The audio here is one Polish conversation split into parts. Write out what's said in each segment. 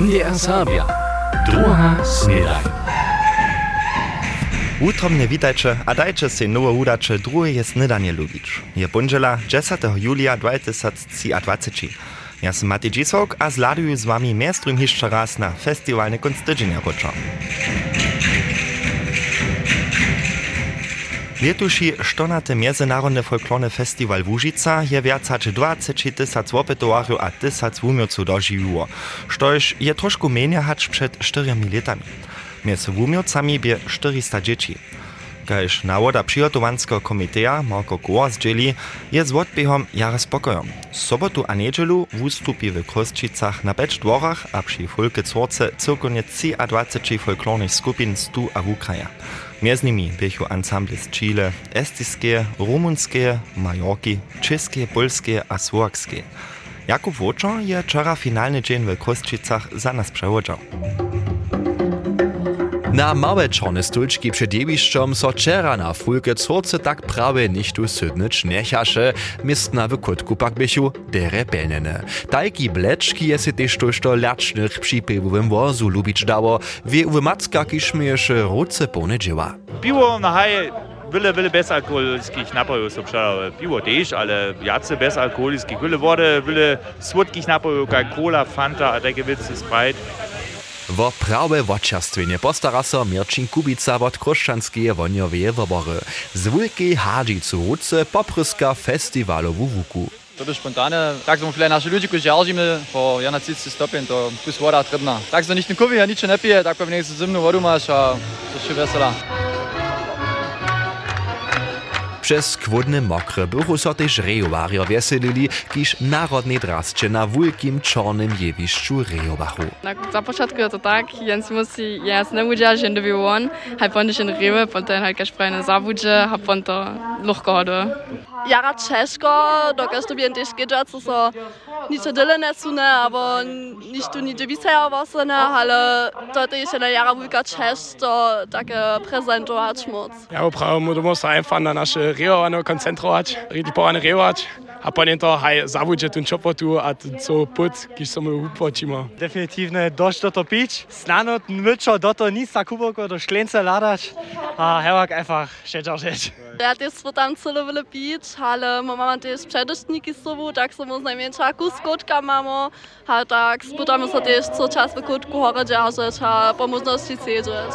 NDR Sabia. Druga snedaj. Utromne witajcie, a dajcie się nowe udacze drugie snedanie lubić. Je bunżela 10. julia 2023. Ja sam Mati Dzisok, a zladuję z wami miestrum jeszcze raz na festiwalne konstydzenia roczą. Letuši štonaty Międzynarodny Folklorny Festiwal Łužica je hač 20 tysac opytowarów a tysac wumioców doživiło, štož je trošku menia hač przed 4 latami. Między wumiocami bie 400 dzieci. Kaž nawoda przygotowanskiego komiteja Marko Goa zdzieli, je z odbiegom jara spokojom. Sobotu a niedzielu wustupi w Kosčicach na becz dworach a przy Fulke Cworce cyrkonie 23 folklornych skupin stu a wukraja. Między nimi bychu ensemble z Chile, estiskie, rumunskie, majorki, czeskie, polskie a słowakskie. Jakub Woczor je wczoraj finalny dzień w Kosčicach za nas. Na małe czarne stulczki przed jebiszczom so czera na fulke córce tak prawie nicht tu sydnyć nechasze, mistna w kutku pak bychu dere belnene. Tajki bleczki je się też tuż do lacznych przypływowym wozu lubić dało, wie u macka kiszmiesze ruce pone dzieła. Piwo na haje wiele, wiele bezalkoholickich napojów są przelałe. Piwo też, ale jacy bezalkoholickich. Wiele wody, wiele słodkich napojów, jak cola, fanta, a takie wicy, sprite. Wo prawe wočerstwienie postara so Mirčin Kubica od Kruščanskeje vonjoveje wobory. Z wulkiej hadžicu ruce popryska festiwalu w Wuku. Je spontane. Tak smo flere naši ljudi, ko žalžime po 31 stopinj, to kus voda trebna. Tak so nič nikovi, a nič ne pije, tak pa v nekaj zimnu vodu imaš, a to še vesela. Przez kwodne mokre bychu so też rejowario wieselili, kiż narodnej drascie na wulkim czarnym jewiszczu rejowachu. Na, za początku je to tak, Jens musi jas ne udział, że nie był on, halt on się rewe, potem halt każ frajne zawudzie, halt on to luchko hode. Jara ciężko, dokaż to bien też gedzać, so nic tyle nie sune, aber nic tu nie dziewice wasene, ale to też na jara wulka ciężko takie prezentować moc. Ja, uprawo, du musst einfach na nasze rejowane koncentrować, richtig porane rejować. A potem to haj zawódzie ten czopotu a ten co put, kiż sobie upočimo. Definitivne dość do to pić. Snano myczo do to nic na kuboko do szklence ladać. A hewak einfach siedział rzecz. Ja też tam celo wiele pić, ale my mamy też przedostatniki z sobą, tak so my najmniejsza kuskotka mamy, a tak spytamy się też co czas w kutku chore dzierżyć, a po możności siedzieć.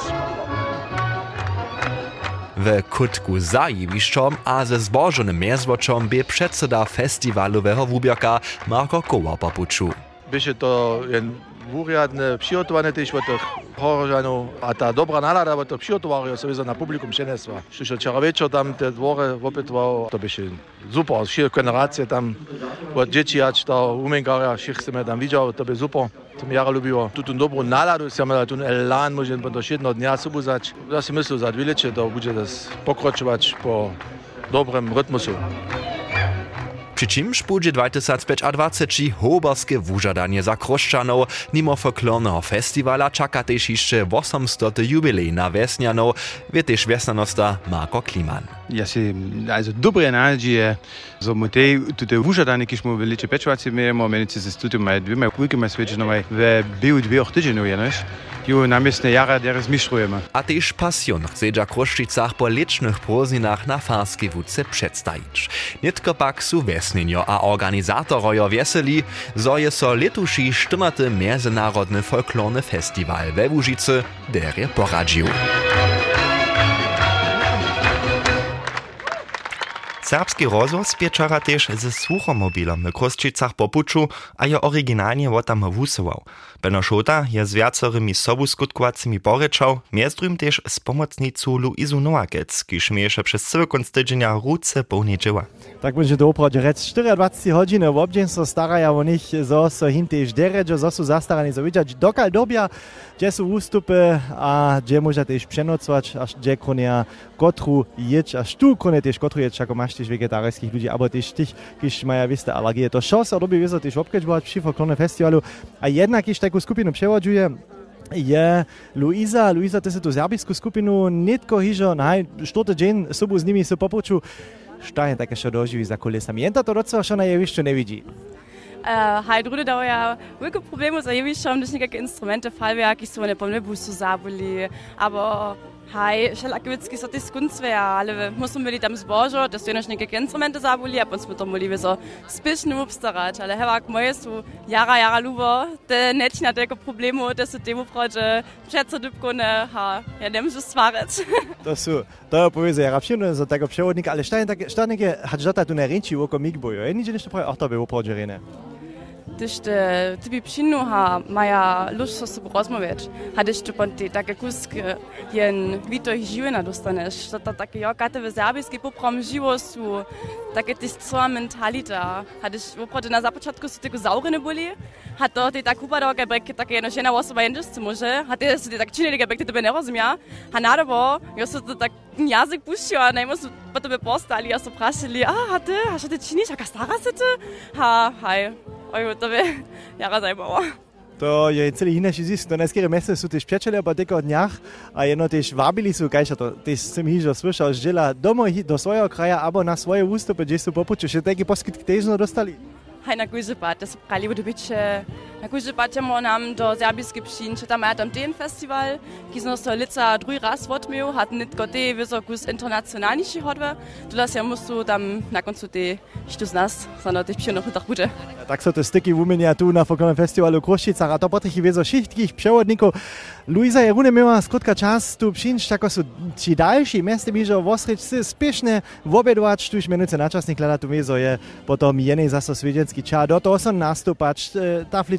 Kutku za jewiszczom a ze zbożonym mierzwoczom by przedseda festiwalowego wubiaka Marko Koła popuczu. Byše to jen úriadne přihotowane tiež od tých horožanov a tá dobrá nálada od tých přihotovarov sa na publikum. Čiže včera večer tam tie dvore opětoval, to byše super, všetky generácie tam od detí až do všetky sme tam videli, to by super. To mi jara ľúbilo. Tuto dobrú náladu, si mala tu elán, môžem do jedného dňa sobuzať. Ja si myslím, za dvě leče to bude pokračovať po dobrém rytmusu. Przy czymż budzi 2025 hoberskie wużadanie za kroszczanów, mimo folklornego festiwala czeka też jeszcze 800 jubilej na Wiesnianów, wie też wiesnanosta Marko Kliman. Ja się, also dobre nadzieje, że my te, te wużadanie, kiedy my wyliczy peczowacy, my mamy, my studium, my dwie, my kulki, my sweczynamy, w biu dwie ochtydzienuje, no? Jenoś. Jo namiestne jara deres mistrujemy. A też pasjon chce dla po licznych próżninach na farskiej wódce przedstawić. Nie tylko pak su wiesninio a organizatorojo wieseli, zo je so letuši 14. Międzynarodny Folklorny Festiwal we Łużycy derje poradził. Serbski rozhłos pieczara też ze słuchomobilem w Kosčicach popuczu, a je oryginalnie wo tam wusywał. Beno Szota je z wiacorymi sobu skutkowacymi poryczał, między też z pomocnicą Luizu Noakec, kiż miesze przez cały konstydzenia ruce pełnie dzieła. Tak będzie dobro, że rec 24 godziny w obdzień so staraja o nich, zo so him też deredzo, zo su zastarani so widzieć, dokal dobia, gdzie su ustupy, a gdzie może też przenocować, aż gdzie konia kotru jedź, aż tu konia też kotru jedź, jako masz też wegetarskich ludzi, albo też tych, kiż maja wiste alergie. To szos, a robi wiedzą też obkedźbować przy folklornym festiwalu, a jednak kiż taką skupinu przewodzuje, je Luisa, Luisa to je tu serbijsku skupinu, nitko hižo, naj, štote dzień sobu z nimi se popuču, šta je také še doživí za kulisami. Jen to docela še na jevišću ne vidí. Haj druge dało ja wielkie problemy z jewiszczą, gdyż niektóre instrumenty falwerki są nie pomne busu zabuli, albo haj, wszelakie so ty skunstwe, ale musimy byli tam zbożo, to są jeszcze niektóre instrumenty zabuli, a potem to mogli so spiesznie upstarać, ale hewak moje są jara, jara lubo, te neci na tego problemu, to są temu procze, przeco dybkone, ha, ja nie muszę stwarać. To sú, to je povie, ja rapšinu za tego przewodnika, ale šta je tak, šta neke, hać data tu ne renči oko migboju, je nič nešto pravi, oh, to by uprođerine. Gdyż te tybi przynuha maja luz so sobie rozmawiać, a gdyż te ponty takie kuski jen wito ich żyłena dostaniesz, to to takie ja kate w serbijskiej poprom żyło su, takie tyś cała mentalita, a gdyż uprodzie na zapoczątku su tylko zaurene byli, a to ty tak kupa doga brek takie jedno żena osoba jędzysz co może, a ty su ty tak czynili brek, ty by nie rozumia, a nadobo, ja su to tak jazyk puścił, a najmo su potem by postali, a su prasili, a a ty, a co ty czynisz, a stara si ty? Ha, haj, oj, to by jara zajmowało. To je celý iné zisk, to neskere meste sú tiež priateľe po teko dňach a jedno tiež vábili sú, kajša to, tiež som hižo slyšal, že žela domov do svojho kraja alebo na svoje ústupy, kde sú popuču, že taký poskyt tiež dostali. Hej, na Guzebat, das prali bude biće. Na Guzebat ćemo nam do serbijske pšin, če tam je tam den festival, ki smo so lica drugi raz vodmil, hat nit gode visokus internacionalniši hodve, tu das ja musu tam na koncu te, što z nas, samo te pšin noch tak bude. Tak so to styky umenia tu na folklornym festiwalu Kruščica, a to potrichy wiezo všetkých przewodników. Luisa je rune miała skrótka czas tu przyjść, tako są ci dalsi miaste biżo wosryć sy spieszne wobiedować, tuż minuty na czasnik lada tu wiezo je potom jenej zaso swiedziecki czas, do toho są nastupać,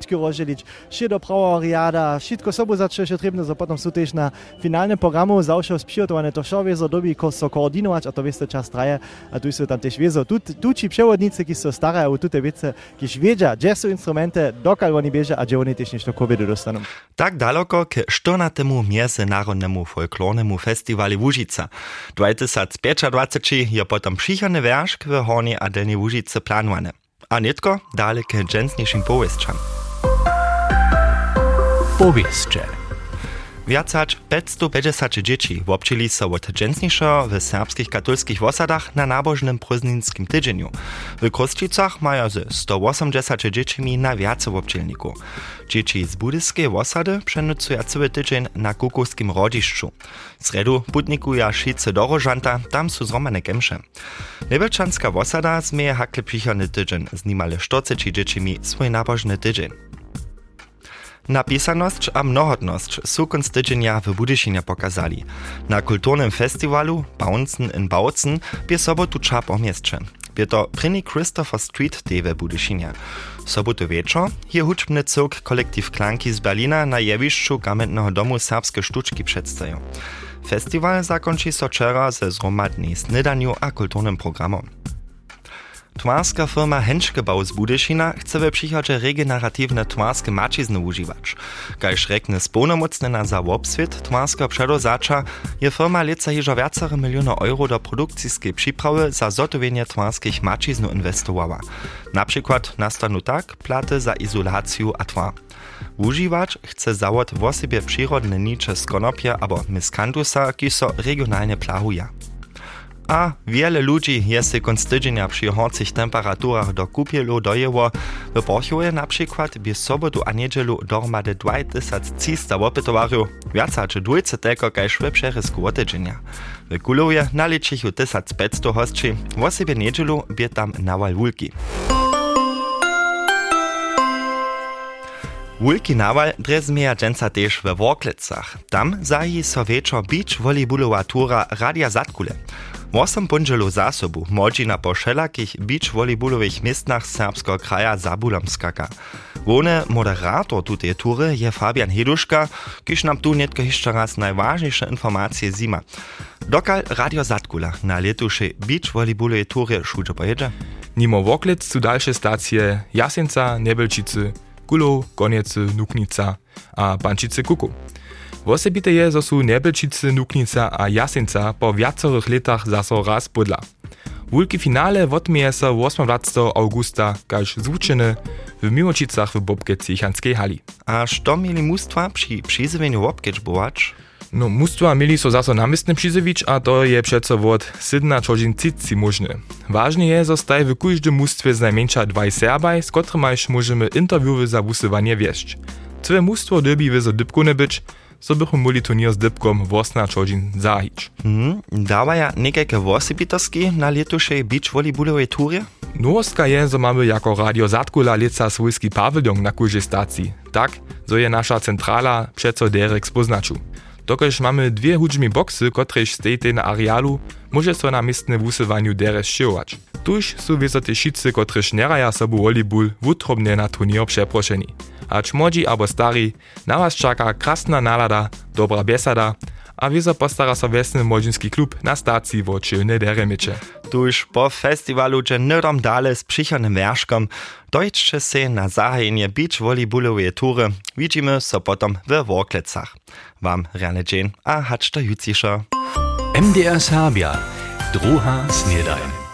tafliczki rozdzielić, się do praworiada, wszystko sobu zacznie się trebne, so potom są też na finalnym programu zawsze spijotowane to šo wiezo dobi ko so koordynować, a to wieste czas traje, a tu są tam też wiezo, tu, tu ci przewodnicy, ki są starają, tu te wiece, kiż wiedzia, gdzie są instrumenty, dokal oni bieže, a gdzie oni nešto kobiety dostaną. Tak daleko k 14. Międzynarodnemu folklornemu festiwali Łužica. 2025 je potom przychodny wierszk w Hornej a Delnej Łužice planowane. A nitko dalej k dżęsniejszym powiestrzam. Powieście. Viacać 550 dzieci obczyli so od dżęsniejszo w serbskich katolskich osadach na nabożnym prózdninskim tydzieniu. W Kruszczycach mają ze 180 dziećmi na wiace obczylniku. Dzieci z budyskiej osady przenucują cały tydzień na kukowskim rodziszczu. W sredu putnikują szice do Rożanta, tam są zromane gemsze. Lebelczanska osada zmieje hakle przychodny tydzień z nimale 40 dziećmi swój nabożny tydzień. Napisanosť a mnohotnosť sú konc tydzienia w Budyšinie pokazali. Na kulturnym festiwalu Bouncen in Bautzen bie sobotu ča po mieście. Bie to prynny Christopher Street Day w Budyšinie. Sobotu wieczor je huczbny cyrk kolektyw Klanki z Berlina na jewiszczu Gamentnego Domu serbskie sztuczki przedstawią. Festiwal zakończy so wczoraj ze zromadnej snydaniu a kulturnym programom. Twarska firma Henschkebau z Budyšina chce we przychodzie regeneratywne twarskie macizny używać. Kajż rekne spolnomocnena za obswit twarska przedozacza je firma lica hiżo wiacere miliony euro do produkcyjskiej przyprawy za zotowienie twarskich maciznu inwestowała. Na przykład nastanu tak platy za izolację a twar. Używać chce zawod w osobie przyrodne nicze z konopia albo miskantusa, ki so regionalnie plahuje. A wiele ludzi jest konc tydzienia przy horcich temperaturach do kupielu dojęło. W Porchuje na przykład by sobotu a niedzielu dohromady 2300 opytowarów, więcej czy dwójce tego kajż w przerysku od tydzienia. W Kulowie naliczychu 1500 hostczy, w osobie niedzielu bie tam nawal wulki. Wulki nawal drezmieja dżęca też we Worklecach. Tam zahi so wieczor beach volleyballowa tura Radia Zatkule. Osem ponželov zásobu modžina po všelakých beach volleyballových miestnach serbského kraja Zabulom skaka. Wone moderator tutej tury je Fabian Heduška, kiž nam tu netko jeszcze raz najważniejsze informacje zima. Dokal Radio Zatkula na letuszej beach volleyballowej tury szudżo pojedzie? Nimo Woklec su dalsze stacje Jasenca, Nebelčice, Gulow, Goniece, Nuknica a Pančice Kuku. Wosebite je, zo su Nebelčice, Nuknica a Jasenca po viacerých letach zaso raz podla. Wulki finale wotmieje se 28. augusta, kaž zvučene w Miłočicach w Bobke Ciechanskiej hali. A što mieli mustwa przy przyzywaniu Wobkecz bołacz? No, mustwa mieli so zaso namistne přizewić, a to je přeco wot sydna čožin cici možne. Ważne je, zostaj w każdym mustwie znajmniejsza dwaj Serbaj, z kotrymajś możemy interviewy za wusywanie wieść. Całe mustwo dobi wyzo dybkone być, so turnier z dybkom wosna čožin zahić. Hmm, dawaja niekajke wosebitoski na letušej beach volleyballowej turje? Nowostka je, so mamy jako Radio Zatkula lica swójski pawilion na kurzej stacji. Tak, so je nasza centrala przeco Derek spoznaczył. Dokoż mamy dwie hudźmi boksy, kotrež stejte na arealu, może so na miestne wusywaniu deres szywać. Tuż są wysote šicy, kotrež neraja sobu volleyball wutrobne na turnier przeproszeni. Acz młodzi albo stari, na was czeka krasna nalada, dobra besada, a wieso postara so wesny młodzieński klub na stacji wo czylne deremicze. Tuż po festiwalu nydom dale z przychodnym wierzkom dojczcie się na zahajenie beach volleyballowej tury. Widzimy so potom w Worklecach. Wam rane dzień, a hacz to jucisza. MDR Sabia. Druha Snedajn.